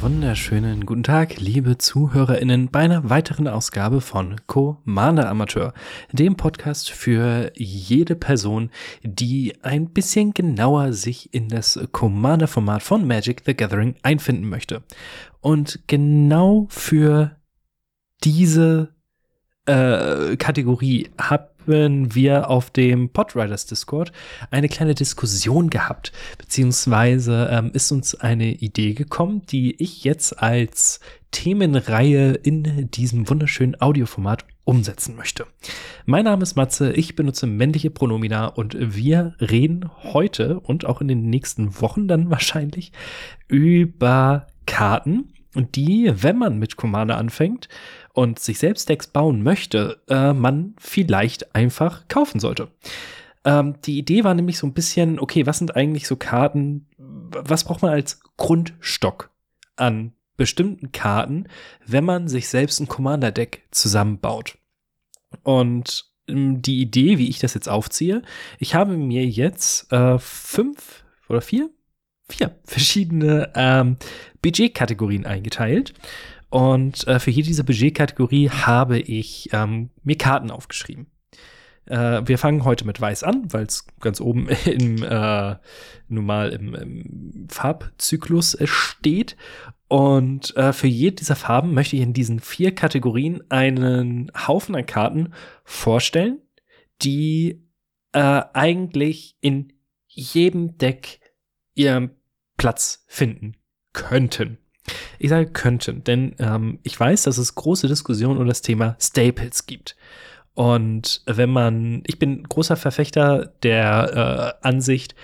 wunderschönen guten Tag, liebe ZuhörerInnen, bei einer weiteren Ausgabe von Commander Amateur, dem Podcast für jede Person, die ein bisschen genauer sich in das Commander-Format von Magic the Gathering einfinden möchte. Und genau für diese äh, Kategorie habe haben wir auf dem Podriders Discord eine kleine Diskussion gehabt, beziehungsweise ähm, ist uns eine Idee gekommen, die ich jetzt als Themenreihe in diesem wunderschönen Audioformat umsetzen möchte. Mein Name ist Matze, ich benutze männliche Pronomina und wir reden heute und auch in den nächsten Wochen dann wahrscheinlich über Karten, die, wenn man mit Commander anfängt, und sich selbst Decks bauen möchte, äh, man vielleicht einfach kaufen sollte. Ähm, die Idee war nämlich so ein bisschen, okay, was sind eigentlich so Karten, was braucht man als Grundstock an bestimmten Karten, wenn man sich selbst ein Commander-Deck zusammenbaut? Und ähm, die Idee, wie ich das jetzt aufziehe, ich habe mir jetzt äh, fünf oder vier, vier verschiedene ähm, Budgetkategorien eingeteilt. Und äh, für jede dieser Budgetkategorie habe ich ähm, mir Karten aufgeschrieben. Äh, wir fangen heute mit Weiß an, weil es ganz oben im, äh, nun mal im, im Farbzyklus äh, steht. Und äh, für jede dieser Farben möchte ich in diesen vier Kategorien einen Haufen an Karten vorstellen, die äh, eigentlich in jedem Deck ihren Platz finden könnten. Ich sage könnten, denn ähm, ich weiß, dass es große Diskussionen um das Thema Staples gibt. Und wenn man, ich bin großer Verfechter der äh, Ansicht,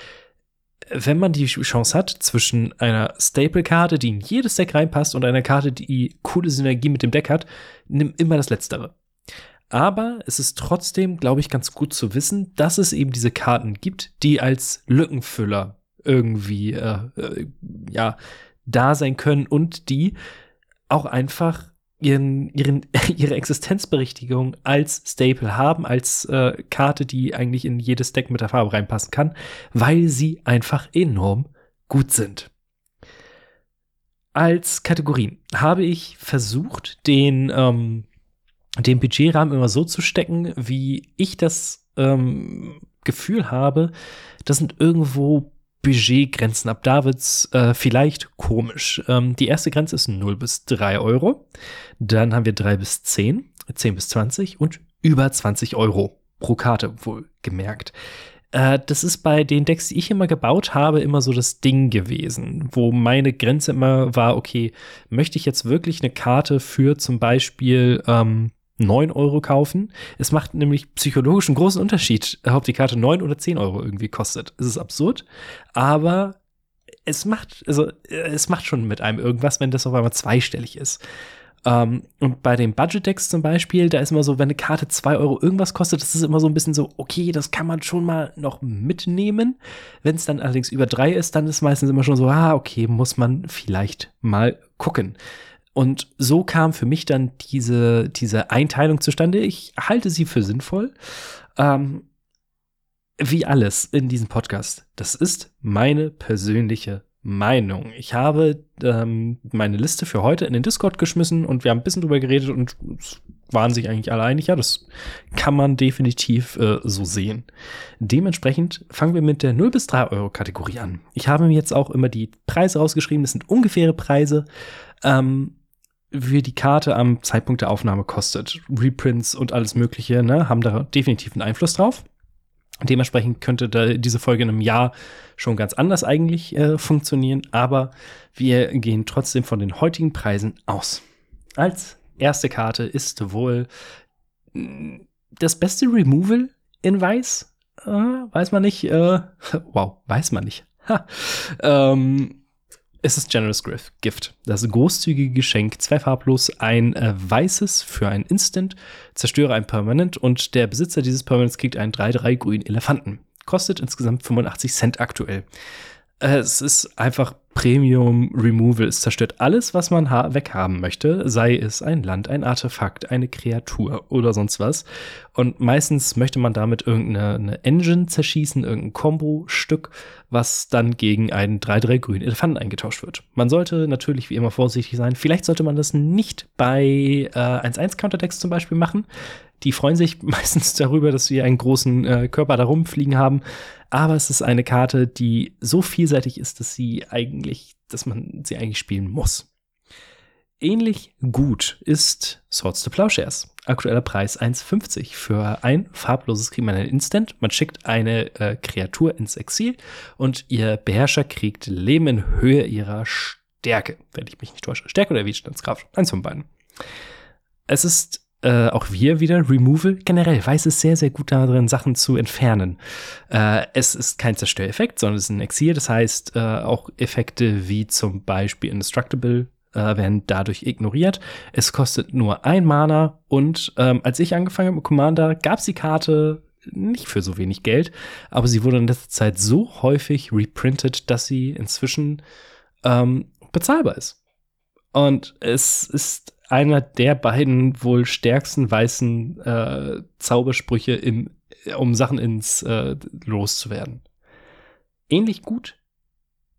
wenn man die Chance hat zwischen einer Staple-Karte, die in jedes Deck reinpasst, und einer Karte, die coole Synergie mit dem Deck hat, nimm immer das Letztere. Aber es ist trotzdem, glaube ich, ganz gut zu wissen, dass es eben diese Karten gibt, die als Lückenfüller irgendwie, äh, äh, ja, da sein können und die auch einfach ihren, ihren, ihre Existenzberichtigung als Staple haben, als äh, Karte, die eigentlich in jedes Deck mit der Farbe reinpassen kann, weil sie einfach enorm gut sind. Als Kategorien habe ich versucht, den, ähm, den Budgetrahmen immer so zu stecken, wie ich das ähm, Gefühl habe, das sind irgendwo Budgetgrenzen ab da wird's äh, vielleicht komisch. Ähm, die erste Grenze ist 0 bis 3 Euro. Dann haben wir 3 bis 10, 10 bis 20 und über 20 Euro pro Karte, wohl gemerkt. Äh, das ist bei den Decks, die ich immer gebaut habe, immer so das Ding gewesen, wo meine Grenze immer war, okay, möchte ich jetzt wirklich eine Karte für zum Beispiel ähm, 9 Euro kaufen. Es macht nämlich psychologisch einen großen Unterschied, ob die Karte 9 oder 10 Euro irgendwie kostet. Es ist absurd, aber es macht, also, es macht schon mit einem irgendwas, wenn das auf einmal zweistellig ist. Um, ähm, und bei den Budget-Decks zum Beispiel, da ist immer so, wenn eine Karte 2 Euro irgendwas kostet, das ist immer so ein bisschen so, okay, das kann man schon mal noch mitnehmen. Wenn es dann allerdings über 3 ist, dann ist meistens immer schon so, ah, okay, muss man vielleicht mal gucken. Und so kam für mich dann diese, diese Einteilung zustande. Ich halte sie für sinnvoll. Ähm, wie alles in diesem Podcast. Das ist meine persönliche Meinung. Ich habe ähm, meine Liste für heute in den Discord geschmissen und wir haben ein bisschen drüber geredet und waren sich eigentlich alle einig. Ja, das kann man definitiv äh, so sehen. Dementsprechend fangen wir mit der 0 bis 3 Euro Kategorie an. Ich habe mir jetzt auch immer die Preise rausgeschrieben. Das sind ungefähre Preise. Ähm, wie die Karte am Zeitpunkt der Aufnahme kostet. Reprints und alles Mögliche ne, haben da definitiv einen Einfluss drauf. Dementsprechend könnte da diese Folge in einem Jahr schon ganz anders eigentlich äh, funktionieren, aber wir gehen trotzdem von den heutigen Preisen aus. Als erste Karte ist wohl mm, das beste Removal in Weiß. Äh, weiß man nicht. Äh, wow, weiß man nicht. Ha. Ähm, es ist Generous Gift. Das großzügige Geschenk, zwei farblos, ein äh, weißes für ein Instant, zerstöre ein Permanent und der Besitzer dieses Permanents kriegt einen 3-3 grünen Elefanten. Kostet insgesamt 85 Cent aktuell. Äh, es ist einfach Premium Removal. Es zerstört alles, was man weghaben möchte, sei es ein Land, ein Artefakt, eine Kreatur oder sonst was. Und meistens möchte man damit irgendeine Engine zerschießen, irgendein Combo-Stück, was dann gegen einen 3-3 grünen Elefanten eingetauscht wird. Man sollte natürlich wie immer vorsichtig sein. Vielleicht sollte man das nicht bei äh, 1-1 Counterdecks zum Beispiel machen. Die freuen sich meistens darüber, dass sie einen großen äh, Körper da rumfliegen haben. Aber es ist eine Karte, die so vielseitig ist, dass sie eigentlich, dass man sie eigentlich spielen muss. Ähnlich gut ist Swords to Plowshares. Aktueller Preis 1,50. Für ein farbloses kriegt man Instant. Man schickt eine äh, Kreatur ins Exil und ihr Beherrscher kriegt Leben in Höhe ihrer Stärke, wenn ich mich nicht täusche. Stärke oder Widerstandskraft. Eins von beiden. Es ist äh, auch wir wieder, Removal, generell weiß es sehr, sehr gut darin, Sachen zu entfernen. Äh, es ist kein Zerstöreffekt, sondern es ist ein Exil. Das heißt, äh, auch Effekte wie zum Beispiel Indestructible äh, werden dadurch ignoriert. Es kostet nur ein Mana und ähm, als ich angefangen habe mit Commander, gab es die Karte nicht für so wenig Geld, aber sie wurde in letzter Zeit so häufig reprintet, dass sie inzwischen ähm, bezahlbar ist. Und es ist einer der beiden wohl stärksten weißen äh, Zaubersprüche, im, um Sachen ins äh, loszuwerden. Ähnlich gut,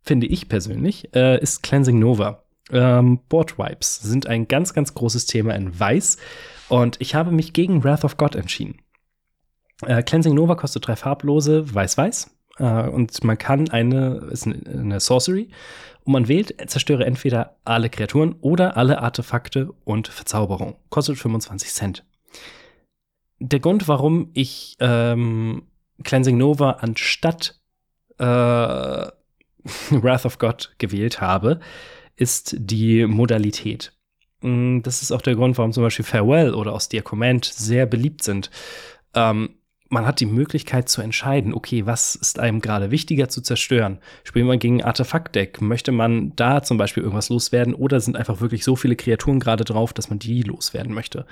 finde ich persönlich, äh, ist Cleansing Nova. Ähm, Board Wipes sind ein ganz, ganz großes Thema in Weiß und ich habe mich gegen Wrath of God entschieden. Äh, Cleansing Nova kostet drei farblose, weiß-weiß. Äh, und man kann eine, ist eine Sorcery und man wählt, zerstöre entweder alle Kreaturen oder alle Artefakte und Verzauberung. Kostet 25 Cent. Der Grund, warum ich ähm, Cleansing Nova anstatt äh, Wrath of God gewählt habe, ist die Modalität. Mm, das ist auch der Grund, warum zum Beispiel Farewell oder Austere Command sehr beliebt sind. Ähm, man hat die Möglichkeit zu entscheiden, okay, was ist einem gerade wichtiger zu zerstören? Spielt man gegen Artefaktdeck? Möchte man da zum Beispiel irgendwas loswerden oder sind einfach wirklich so viele Kreaturen gerade drauf, dass man die loswerden möchte?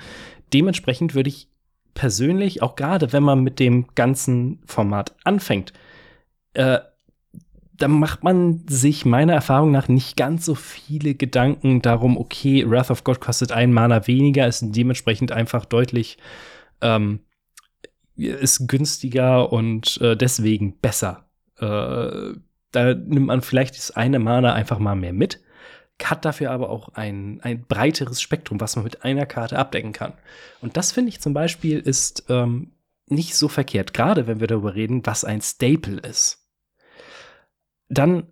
Dementsprechend würde ich persönlich, auch gerade wenn man mit dem ganzen Format anfängt, äh, da macht man sich meiner Erfahrung nach nicht ganz so viele Gedanken darum, okay, Wrath of God kostet einen Mana weniger, ist dementsprechend einfach deutlich ähm, ist günstiger und äh, deswegen besser. Äh, da nimmt man vielleicht das eine Mana einfach mal mehr mit, hat dafür aber auch ein, ein breiteres Spektrum, was man mit einer Karte abdecken kann. Und das finde ich zum Beispiel ist ähm, nicht so verkehrt, gerade wenn wir darüber reden, was ein Staple ist. Dann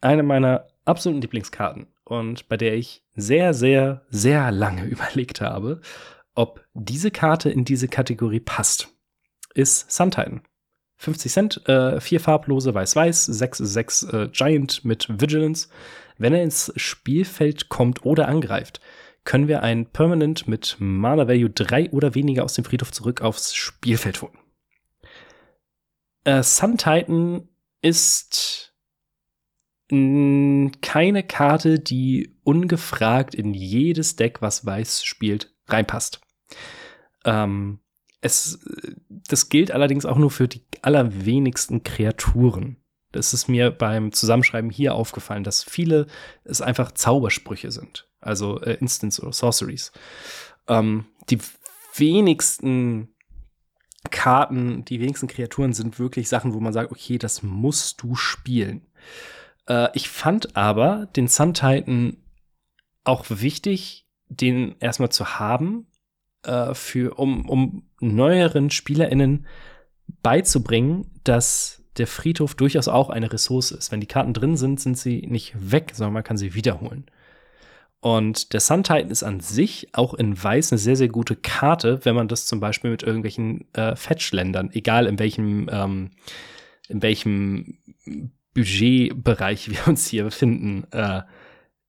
eine meiner absoluten Lieblingskarten und bei der ich sehr, sehr, sehr lange überlegt habe, ob diese Karte in diese Kategorie passt ist Sun Titan. 50 Cent, äh, vier farblose Weiß-Weiß, 6 6 äh, Giant mit Vigilance. Wenn er ins Spielfeld kommt oder angreift, können wir ein Permanent mit Mana Value 3 oder weniger aus dem Friedhof zurück aufs Spielfeld holen. Äh, Sun Titan ist keine Karte, die ungefragt in jedes Deck, was Weiß spielt, reinpasst. Ähm, es, das gilt allerdings auch nur für die allerwenigsten Kreaturen. Das ist mir beim Zusammenschreiben hier aufgefallen, dass viele es einfach Zaubersprüche sind. Also äh, Instants oder Sorceries. Ähm, die wenigsten Karten, die wenigsten Kreaturen sind wirklich Sachen, wo man sagt, okay, das musst du spielen. Äh, ich fand aber den Sun Titan auch wichtig, den erstmal zu haben, äh, für, um, um neueren SpielerInnen beizubringen, dass der Friedhof durchaus auch eine Ressource ist. Wenn die Karten drin sind, sind sie nicht weg, sondern man kann sie wiederholen. Und der Sun Titan ist an sich auch in Weiß eine sehr, sehr gute Karte, wenn man das zum Beispiel mit irgendwelchen äh, Fetch-Ländern, egal in welchem, ähm, in welchem Budgetbereich wir uns hier befinden, äh,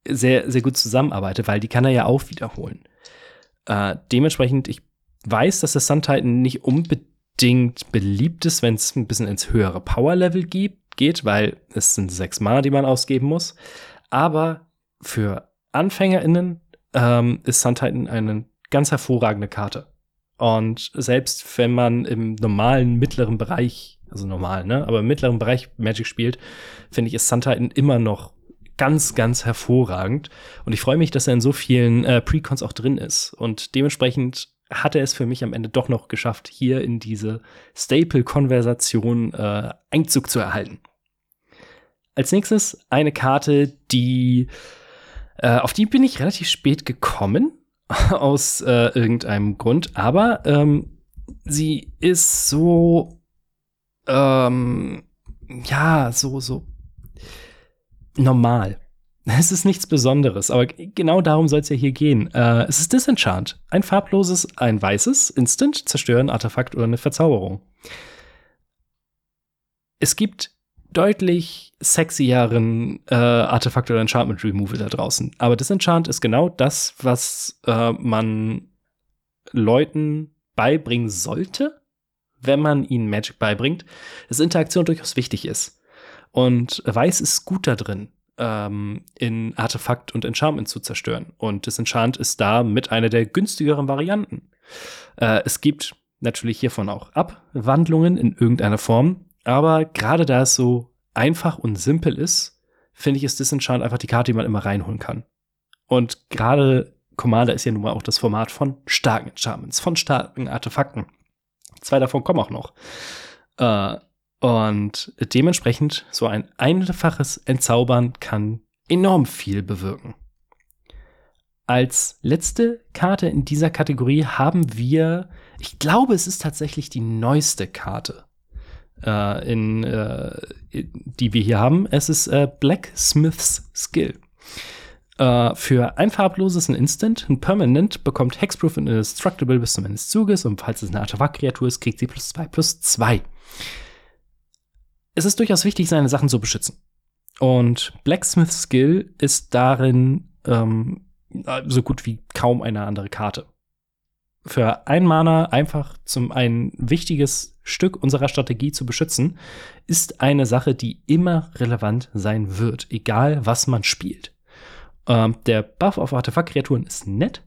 sehr, sehr gut zusammenarbeitet, weil die kann er ja auch wiederholen. Äh, dementsprechend, ich weiß, dass der Sun Titan nicht unbedingt beliebt ist, wenn es ein bisschen ins höhere Power-Level geht, weil es sind sechs Mana, die man ausgeben muss. Aber für AnfängerInnen ähm, ist Sun Titan eine ganz hervorragende Karte. Und selbst wenn man im normalen mittleren Bereich, also normal, ne, aber im mittleren Bereich Magic spielt, finde ich, ist Sun Titan immer noch ganz, ganz hervorragend. Und ich freue mich, dass er in so vielen äh, Precons auch drin ist. Und dementsprechend hat er es für mich am Ende doch noch geschafft, hier in diese Staple-Konversation äh, Einzug zu erhalten. Als nächstes eine Karte, die äh, auf die bin ich relativ spät gekommen aus äh, irgendeinem Grund, aber ähm, sie ist so ähm, ja so so normal. Es ist nichts Besonderes, aber genau darum soll es ja hier gehen. Äh, es ist Disenchant. Ein farbloses, ein weißes, Instant, zerstören, Artefakt oder eine Verzauberung. Es gibt deutlich sexieren äh, Artefakt oder Enchantment Removal da draußen. Aber Disenchant ist genau das, was äh, man Leuten beibringen sollte, wenn man ihnen Magic beibringt, dass Interaktion durchaus wichtig ist. Und Weiß ist gut da drin, ähm, in Artefakt und Enchantment zu zerstören. Und Disenchant ist da mit einer der günstigeren Varianten. Äh, es gibt natürlich hiervon auch Abwandlungen in irgendeiner Form, aber gerade da es so einfach und simpel ist, finde ich, ist Disenchant einfach die Karte, die man immer reinholen kann. Und gerade Commander ist ja nun mal auch das Format von starken Enchantments, von starken Artefakten. Zwei davon kommen auch noch. Äh, und dementsprechend so ein einfaches Entzaubern kann enorm viel bewirken. Als letzte Karte in dieser Kategorie haben wir, ich glaube, es ist tatsächlich die neueste Karte, äh, in, äh, die wir hier haben. Es ist äh, Blacksmith's Skill. Uh, für ein farbloses ein Instant, ein Permanent bekommt Hexproof und Indestructible bis zum Ende des Zuges und falls es eine Artefaktkreatur ist, kriegt sie plus 2 plus 2 es ist durchaus wichtig, seine Sachen zu beschützen. Und Blacksmith's Skill ist darin ähm, so gut wie kaum eine andere Karte. Für ein Mana einfach zum ein wichtiges Stück unserer Strategie zu beschützen, ist eine Sache, die immer relevant sein wird, egal was man spielt. Ähm, der Buff auf Artefaktkreaturen ist nett,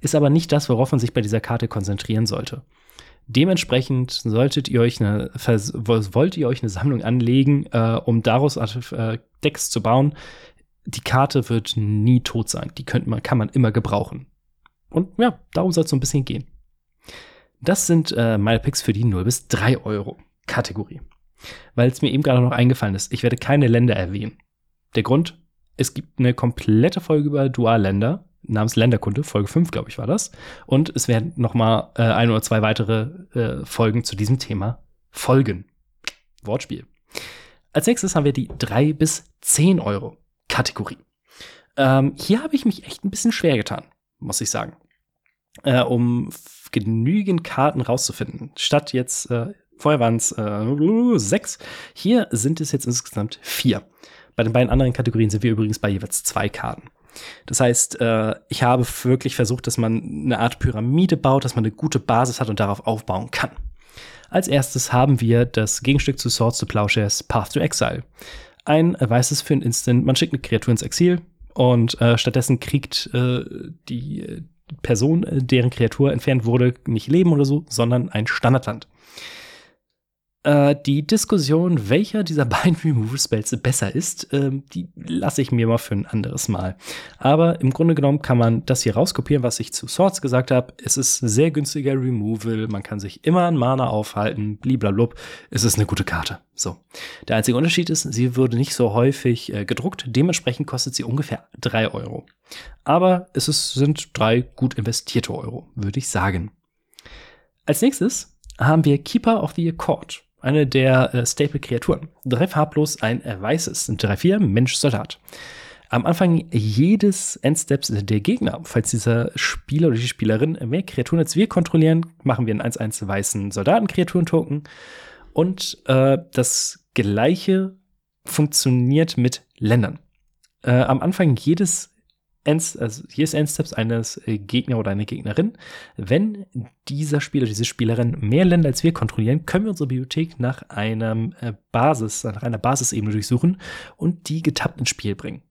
ist aber nicht das, worauf man sich bei dieser Karte konzentrieren sollte. Dementsprechend solltet ihr euch eine, wollt ihr euch eine Sammlung anlegen, äh, um daraus äh, Decks zu bauen. Die Karte wird nie tot sein. Die könnte man, kann man immer gebrauchen. Und ja, darum soll es so ein bisschen gehen. Das sind äh, meine Picks für die 0 bis 3 Euro Kategorie. Weil es mir eben gerade noch eingefallen ist, ich werde keine Länder erwähnen. Der Grund, es gibt eine komplette Folge über Dualländer namens Länderkunde, Folge 5, glaube ich, war das. Und es werden noch mal äh, ein oder zwei weitere äh, Folgen zu diesem Thema folgen. Wortspiel. Als nächstes haben wir die 3 bis 10 Euro Kategorie. Ähm, hier habe ich mich echt ein bisschen schwer getan, muss ich sagen. Äh, um genügend Karten rauszufinden. Statt jetzt, äh, vorher waren es äh, sechs, hier sind es jetzt insgesamt vier. Bei den beiden anderen Kategorien sind wir übrigens bei jeweils zwei Karten. Das heißt, äh, ich habe wirklich versucht, dass man eine Art Pyramide baut, dass man eine gute Basis hat und darauf aufbauen kann. Als erstes haben wir das Gegenstück zu Swords to Plowshares Path to Exile. Ein weißes für ein Instant, man schickt eine Kreatur ins Exil und äh, stattdessen kriegt äh, die Person, deren Kreatur entfernt wurde, nicht Leben oder so, sondern ein Standardland. Äh, die Diskussion, welcher dieser beiden Removal Spells besser ist, äh, die lasse ich mir mal für ein anderes Mal. Aber im Grunde genommen kann man das hier rauskopieren, was ich zu Swords gesagt habe. Es ist sehr günstiger Removal, man kann sich immer an Mana aufhalten, bliblablub. Es ist eine gute Karte. So. Der einzige Unterschied ist, sie würde nicht so häufig äh, gedruckt, dementsprechend kostet sie ungefähr drei Euro. Aber es ist, sind drei gut investierte Euro, würde ich sagen. Als nächstes haben wir Keeper of the Accord eine der äh, Staple-Kreaturen. Drei farblos, ein äh, weißes, 3-4, Mensch-Soldat. Am Anfang jedes Endsteps der Gegner, falls dieser Spieler oder die Spielerin mehr Kreaturen als wir kontrollieren, machen wir einen 1-1 weißen Soldaten-Kreaturen-Token. Und äh, das gleiche funktioniert mit Ländern. Äh, am Anfang jedes Ends, also hier ist Endsteps eines äh, Gegner oder einer Gegnerin. Wenn dieser Spieler, diese Spielerin mehr Länder als wir kontrollieren, können wir unsere Bibliothek nach einem äh, Basis, nach einer Basisebene durchsuchen und die getappt ins Spiel bringen.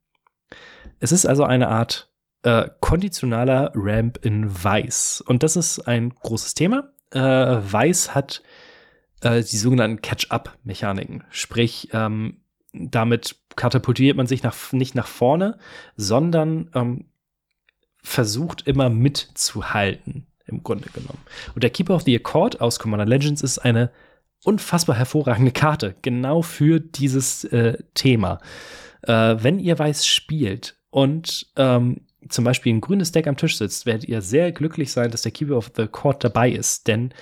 Es ist also eine Art äh, konditionaler Ramp in Weiß. Und das ist ein großes Thema. Äh, Weiß hat äh, die sogenannten Catch-up-Mechaniken. Sprich, ähm, damit katapultiert man sich nach, nicht nach vorne, sondern ähm, versucht immer mitzuhalten, im Grunde genommen. Und der Keeper of the Accord aus Commander Legends ist eine unfassbar hervorragende Karte, genau für dieses äh, Thema. Äh, wenn ihr weiß spielt und ähm, zum Beispiel ein grünes Deck am Tisch sitzt, werdet ihr sehr glücklich sein, dass der Keeper of the Court dabei ist, denn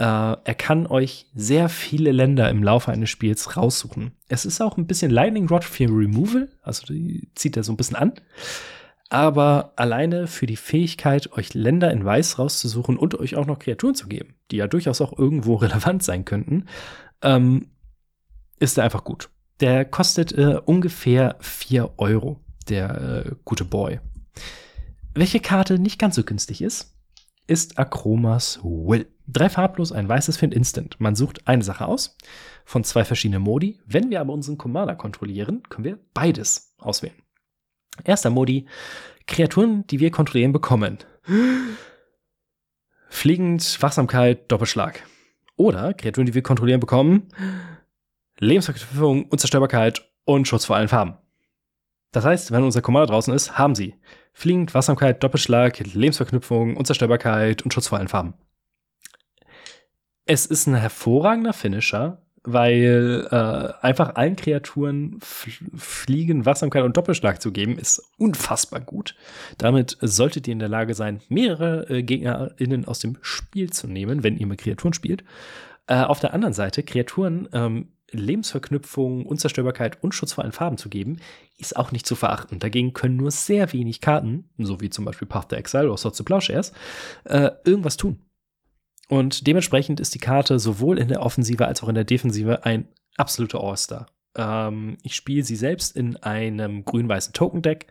äh, er kann euch sehr viele Länder im Laufe eines Spiels raussuchen. Es ist auch ein bisschen Lightning Rod für Removal, also die zieht er so ein bisschen an. Aber alleine für die Fähigkeit, euch Länder in Weiß rauszusuchen und euch auch noch Kreaturen zu geben, die ja durchaus auch irgendwo relevant sein könnten, ähm, ist er einfach gut. Der kostet äh, ungefähr 4 Euro, der äh, gute Boy. Welche Karte nicht ganz so günstig ist, ist Akromas Will. Drei farblos, ein weißes für Instant. Man sucht eine Sache aus von zwei verschiedenen Modi. Wenn wir aber unseren Commander kontrollieren, können wir beides auswählen. Erster Modi, Kreaturen, die wir kontrollieren, bekommen. Fliegend, Wachsamkeit, Doppelschlag. Oder Kreaturen, die wir kontrollieren, bekommen. Lebensverknüpfung, Unzerstörbarkeit und Schutz vor allen Farben. Das heißt, wenn unser Commander draußen ist, haben sie Fliegend, Wachsamkeit, Doppelschlag, Lebensverknüpfung, Unzerstörbarkeit und Schutz vor allen Farben. Es ist ein hervorragender Finisher, weil äh, einfach allen Kreaturen Fliegen, Wachsamkeit und Doppelschlag zu geben, ist unfassbar gut. Damit solltet ihr in der Lage sein, mehrere äh, GegnerInnen aus dem Spiel zu nehmen, wenn ihr mit Kreaturen spielt. Äh, auf der anderen Seite, Kreaturen ähm, Lebensverknüpfung, Unzerstörbarkeit und Schutz vor allen Farben zu geben, ist auch nicht zu verachten. Dagegen können nur sehr wenig Karten, so wie zum Beispiel Path to Exile oder Swords to Plowshares, äh, irgendwas tun. Und dementsprechend ist die Karte sowohl in der Offensive als auch in der Defensive ein absoluter All-Star. Ähm, ich spiele sie selbst in einem grün-weißen Token-Deck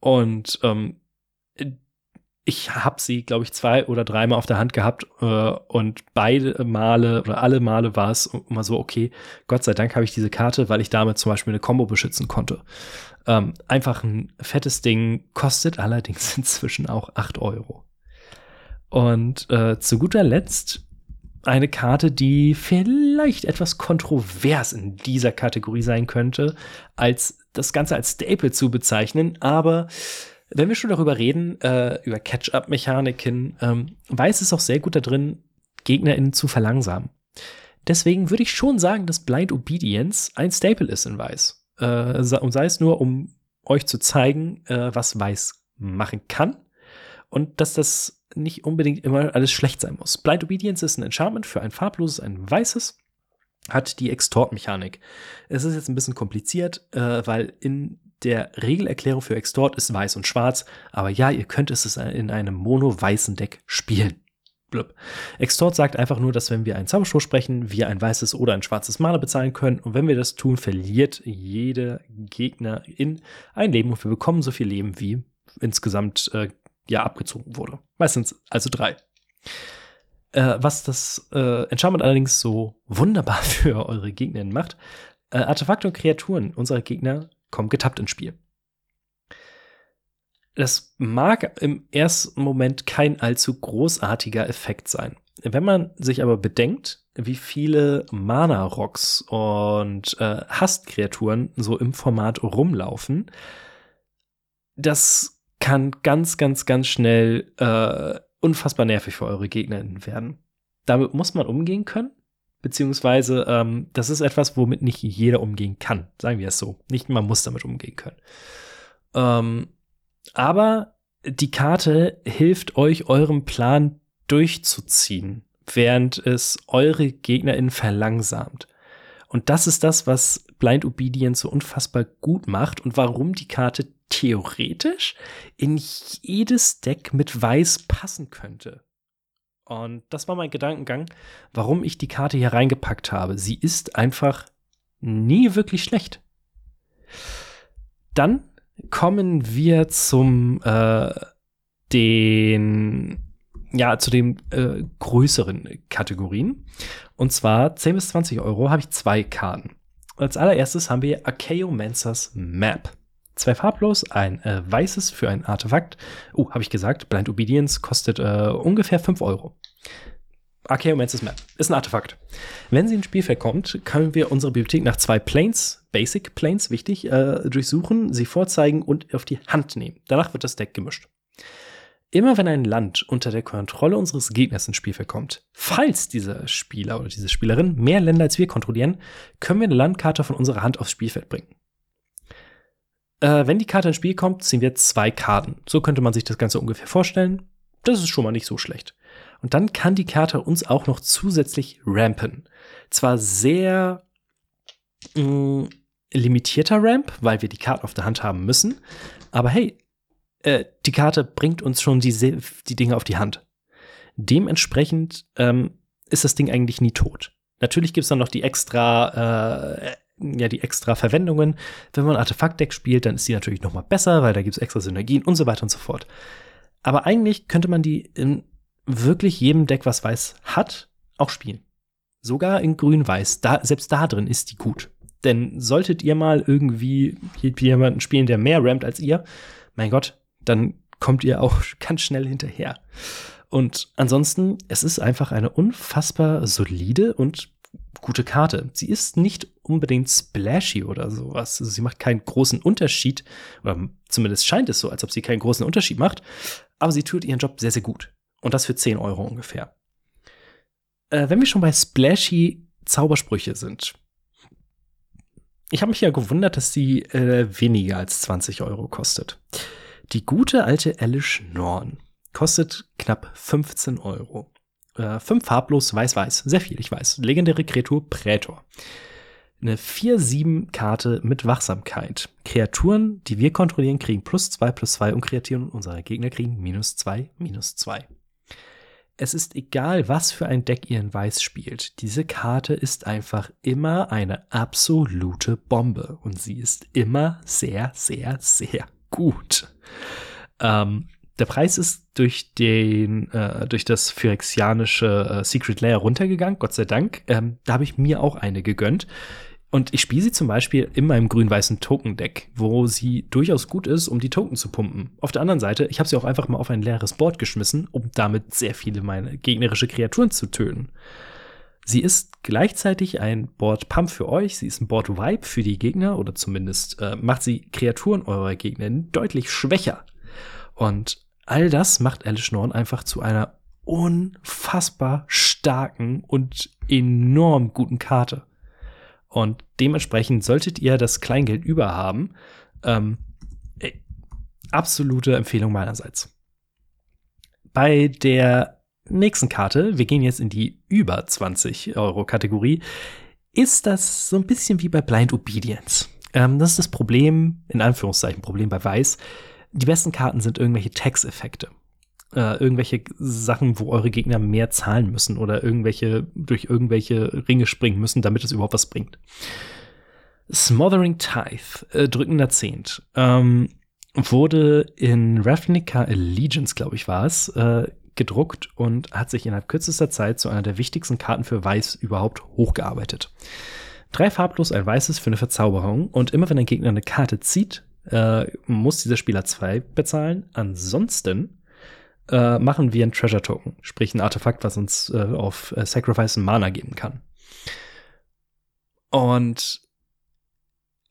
und ähm, ich habe sie, glaube ich, zwei oder dreimal auf der Hand gehabt äh, und beide Male oder alle Male war es immer so, okay, Gott sei Dank habe ich diese Karte, weil ich damit zum Beispiel eine Combo beschützen konnte. Ähm, einfach ein fettes Ding, kostet allerdings inzwischen auch 8 Euro. Und äh, zu guter Letzt eine Karte, die vielleicht etwas kontrovers in dieser Kategorie sein könnte, als das Ganze als Staple zu bezeichnen, aber wenn wir schon darüber reden, äh, über Catch-up-Mechaniken, ähm, Weiß ist auch sehr gut da drin, GegnerInnen zu verlangsamen. Deswegen würde ich schon sagen, dass Blind Obedience ein Staple ist in Weiß. Äh, und sei es nur, um euch zu zeigen, äh, was Weiß machen kann und dass das nicht unbedingt immer alles schlecht sein muss. Blind Obedience ist ein Enchantment für ein farbloses, ein weißes, hat die Extort-Mechanik. Es ist jetzt ein bisschen kompliziert, äh, weil in der Regelerklärung für Extort ist weiß und schwarz, aber ja, ihr könnt es in einem mono-weißen Deck spielen. Blub. Extort sagt einfach nur, dass wenn wir einen Zauberspruch sprechen, wir ein weißes oder ein schwarzes Mana bezahlen können. Und wenn wir das tun, verliert jeder Gegner in ein Leben und wir bekommen so viel Leben, wie insgesamt äh, ja abgezogen wurde. Meistens also drei. Äh, was das äh, Enchantment allerdings so wunderbar für eure Gegner macht, äh, Artefakte und Kreaturen unserer Gegner kommt getappt ins Spiel. Das mag im ersten Moment kein allzu großartiger Effekt sein. Wenn man sich aber bedenkt, wie viele Mana-Rocks und äh, Hastkreaturen so im Format rumlaufen, das kann ganz, ganz, ganz schnell äh, unfassbar nervig für eure Gegner werden. Damit muss man umgehen können beziehungsweise ähm, das ist etwas, womit nicht jeder umgehen kann, sagen wir es so. Nicht man muss damit umgehen können. Ähm, aber die Karte hilft euch, euren Plan durchzuziehen, während es eure GegnerInnen verlangsamt. Und das ist das, was Blind Obedience so unfassbar gut macht und warum die Karte theoretisch in jedes Deck mit Weiß passen könnte. Und das war mein Gedankengang, warum ich die Karte hier reingepackt habe. Sie ist einfach nie wirklich schlecht. Dann kommen wir zum äh, den ja zu den äh, größeren Kategorien. Und zwar 10 bis 20 Euro habe ich zwei Karten. Als allererstes haben wir Archaeomancers Map. Zwei farblos, ein äh, weißes für ein Artefakt. Oh, habe ich gesagt, Blind Obedience kostet äh, ungefähr 5 Euro. Archaeomancer's Map ist ein Artefakt. Wenn sie ins Spielfeld kommt, können wir unsere Bibliothek nach zwei Planes, Basic Planes, wichtig, äh, durchsuchen, sie vorzeigen und auf die Hand nehmen. Danach wird das Deck gemischt. Immer wenn ein Land unter der Kontrolle unseres Gegners ins Spielfeld kommt, falls dieser Spieler oder diese Spielerin mehr Länder als wir kontrollieren, können wir eine Landkarte von unserer Hand aufs Spielfeld bringen. Äh, wenn die Karte ins Spiel kommt, ziehen wir zwei Karten. So könnte man sich das Ganze ungefähr vorstellen. Das ist schon mal nicht so schlecht. Und dann kann die Karte uns auch noch zusätzlich rampen. Zwar sehr mh, mm, limitierter Ramp, weil wir die Karte auf der Hand haben müssen, aber hey, äh, die Karte bringt uns schon die, die Dinge auf die Hand. Dementsprechend ähm, ist das Ding eigentlich nie tot. Natürlich gibt es dann noch die extra, äh, ja, die extra Verwendungen. Wenn man Artefaktdeck spielt, dann ist die natürlich noch mal besser, weil da gibt es extra Synergien und so weiter und so fort. Aber eigentlich könnte man die in wirklich jedem Deck, was weiß hat, auch spielen. Sogar in grün-weiß. Da, selbst da drin ist die gut. Denn solltet ihr mal irgendwie jemanden spielen, der mehr rammt als ihr, mein Gott, dann kommt ihr auch ganz schnell hinterher. Und ansonsten, es ist einfach eine unfassbar solide und gute Karte. Sie ist nicht unbedingt splashy oder sowas. Also sie macht keinen großen Unterschied, oder zumindest scheint es so, als ob sie keinen großen Unterschied macht, aber sie tut ihren Job sehr, sehr gut. Und das für 10 Euro ungefähr. Äh, wenn wir schon bei splashy Zaubersprüche sind. Ich habe mich ja gewundert, dass sie äh, weniger als 20 Euro kostet. Die gute alte Elish Norn kostet knapp 15 Euro. Äh, fünf farblos, weiß-weiß. Sehr viel, ich weiß. Legendäre Kreatur Prätor. Eine 4-7-Karte mit Wachsamkeit. Kreaturen, die wir kontrollieren, kriegen plus 2 plus 2 und Kreaturen unserer Gegner kriegen minus 2 minus 2 es ist egal, was für ein Deck ihr in Weiß spielt. Diese Karte ist einfach immer eine absolute Bombe und sie ist immer sehr, sehr, sehr gut. Ähm, der Preis ist durch den, äh, durch das phyrexianische äh, Secret Layer runtergegangen, Gott sei Dank. Ähm, da habe ich mir auch eine gegönnt. Und ich spiele sie zum Beispiel in meinem grün-weißen Token-Deck, wo sie durchaus gut ist, um die Token zu pumpen. Auf der anderen Seite, ich habe sie auch einfach mal auf ein leeres Board geschmissen, um damit sehr viele meine gegnerische Kreaturen zu töten. Sie ist gleichzeitig ein Board Pump für euch, sie ist ein Board Vibe für die Gegner oder zumindest äh, macht sie Kreaturen eurer Gegner deutlich schwächer. Und all das macht Alice Norn einfach zu einer unfassbar starken und enorm guten Karte. Und dementsprechend solltet ihr das Kleingeld über haben. Ähm, absolute Empfehlung meinerseits. Bei der nächsten Karte, wir gehen jetzt in die über 20 Euro Kategorie, ist das so ein bisschen wie bei Blind Obedience. Ähm, das ist das Problem, in Anführungszeichen Problem bei Weiß. Die besten Karten sind irgendwelche Tax-Effekte äh, irgendwelche Sachen, wo eure Gegner mehr zahlen müssen oder irgendwelche durch irgendwelche Ringe springen müssen, damit es überhaupt was bringt. Smothering Tithe, äh, drückender Zehnt, ähm, wurde in Ravnica Allegiance, glaube ich, war es, äh, gedruckt und hat sich innerhalb kürzester Zeit zu einer der wichtigsten Karten für Weiß überhaupt hochgearbeitet. Drei farblos, ein weißes für eine Verzauberung und immer wenn ein Gegner eine Karte zieht, äh, muss dieser Spieler zwei bezahlen. Ansonsten äh, machen wir ein Treasure Token, sprich ein Artefakt, was uns äh, auf äh, Sacrifice Mana geben kann. Und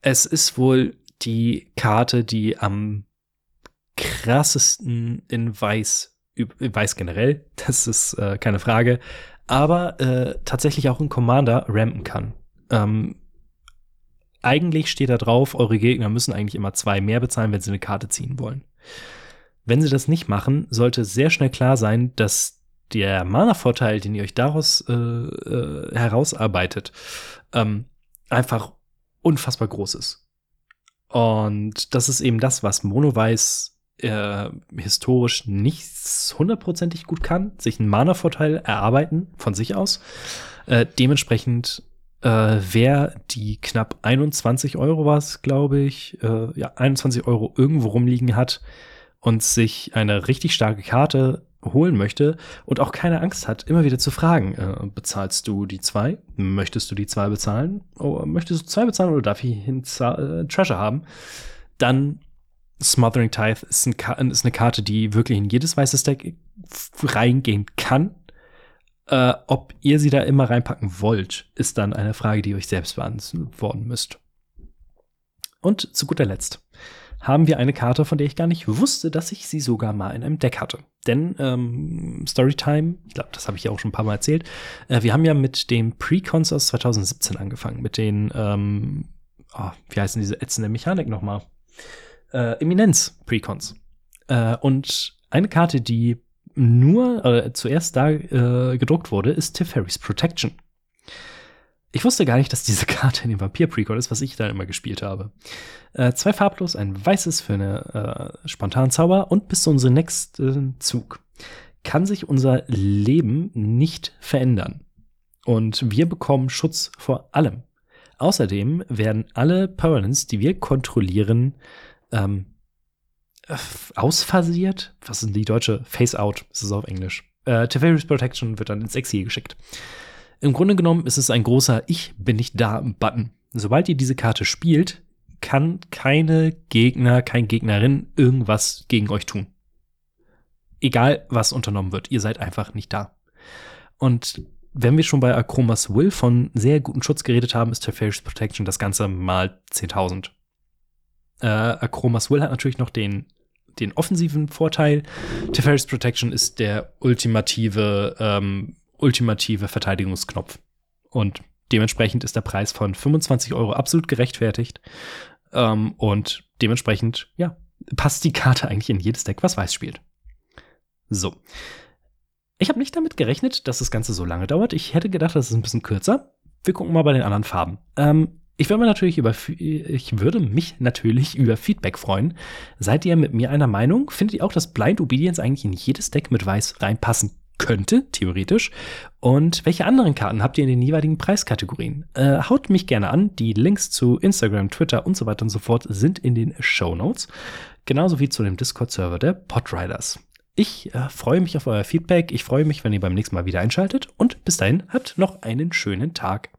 es ist wohl die Karte, die am krassesten in Weiß, in Weiß generell, das ist äh, keine Frage, aber tatsächlich auch in Commander rampen kann. Ähm, eigentlich steht da drauf, eure Gegner müssen eigentlich immer zwei mehr bezahlen, wenn sie eine Karte ziehen wollen. Wenn sie das nicht machen, sollte sehr schnell klar sein, dass der Mana-Vorteil, den ihr euch daraus äh, äh, herausarbeitet, ähm, einfach unfassbar groß ist. Und das ist eben das, was Monoweiß äh, historisch nicht hundertprozentig gut kann, sich einen Mana-Vorteil erarbeiten von sich aus. Äh, dementsprechend äh, wer die knapp 21 Euro war es, glaube ich, äh, ja, 21 Euro irgendwo rumliegen hat, und sich eine richtig starke Karte holen möchte und auch keine Angst hat, immer wieder zu fragen, äh, bezahlst du die zwei? Möchtest du die zwei bezahlen? Oh, möchtest du zwei bezahlen oder darf ich hin äh, Treasure haben? dann Smothering Tithe ist, ein, ist, eine Karte, die wirklich in jedes weiße Deck reingehen kann. Äh, ob ihr sie da immer reinpacken wollt, ist dann eine Frage, die ihr euch selbst beantworten müsst. Und zu guter Letzt haben wir eine Karte, von der ich gar nicht wusste, dass ich sie sogar mal in einem Deck hatte. Denn ähm, Storytime, ich glaube, das habe ich ja auch schon ein paar Mal erzählt, äh, wir haben ja mit dem Pre-Cons aus 2017 angefangen, mit den, ähm, oh, wie heißen diese ätzende Mechanik nochmal? Äh, Eminenz Precons. Äh, und eine Karte, die nur äh, zuerst da äh, gedruckt wurde, ist Teferi's Protection. Ich wusste gar nicht, dass diese Karte in dem Vampir-Precon ist, was ich da immer gespielt habe. Äh, zwei farblos, ein weißes für eine äh, spontanen Zauber und bis zu unserem nächsten Zug kann sich unser Leben nicht verändern. Und wir bekommen Schutz vor allem. Außerdem werden alle Permanents, die wir kontrollieren, ähm, ausphasiert. Was ist die deutsche? Face-out, das ist auf Englisch. Äh, Teferi's Protection wird dann ins Exil geschickt. Im Grunde genommen ist es ein großer Ich bin nicht da Button. Sobald ihr diese Karte spielt, kann keine Gegner, kein Gegnerin irgendwas gegen euch tun. Egal, was unternommen wird, ihr seid einfach nicht da. Und wenn wir schon bei Akromas Will von sehr guten Schutz geredet haben, ist Teferi's Protection das Ganze mal 10.000. Äh, Akromas Will hat natürlich noch den, den offensiven Vorteil. Teferi's Protection ist der ultimative ähm, ultimative Verteidigungsknopf. Und dementsprechend ist der Preis von 25 Euro absolut gerechtfertigt. Ähm, und dementsprechend, ja, passt die Karte eigentlich in jedes Deck, was weiß spielt. So. Ich habe nicht damit gerechnet, dass das Ganze so lange dauert. Ich hätte gedacht, das ist ein bisschen kürzer. Wir gucken mal bei den anderen Farben. Ähm, ich würde, natürlich über, ich würde mich natürlich über Feedback freuen. Seid ihr mit mir einer Meinung? Findet ihr auch, dass Blind Obedience eigentlich in jedes Deck mit Weiß reinpassen könnte, theoretisch. Und welche anderen Karten habt ihr in den jeweiligen Preiskategorien? Äh, haut mich gerne an. Die Links zu Instagram, Twitter und so weiter und so fort sind in den Show Notes. Genauso wie zu dem Discord-Server der Podriders. Ich äh, freue mich auf euer Feedback. Ich freue mich, wenn ihr beim nächsten Mal wieder einschaltet. Und bis dahin habt noch einen schönen Tag.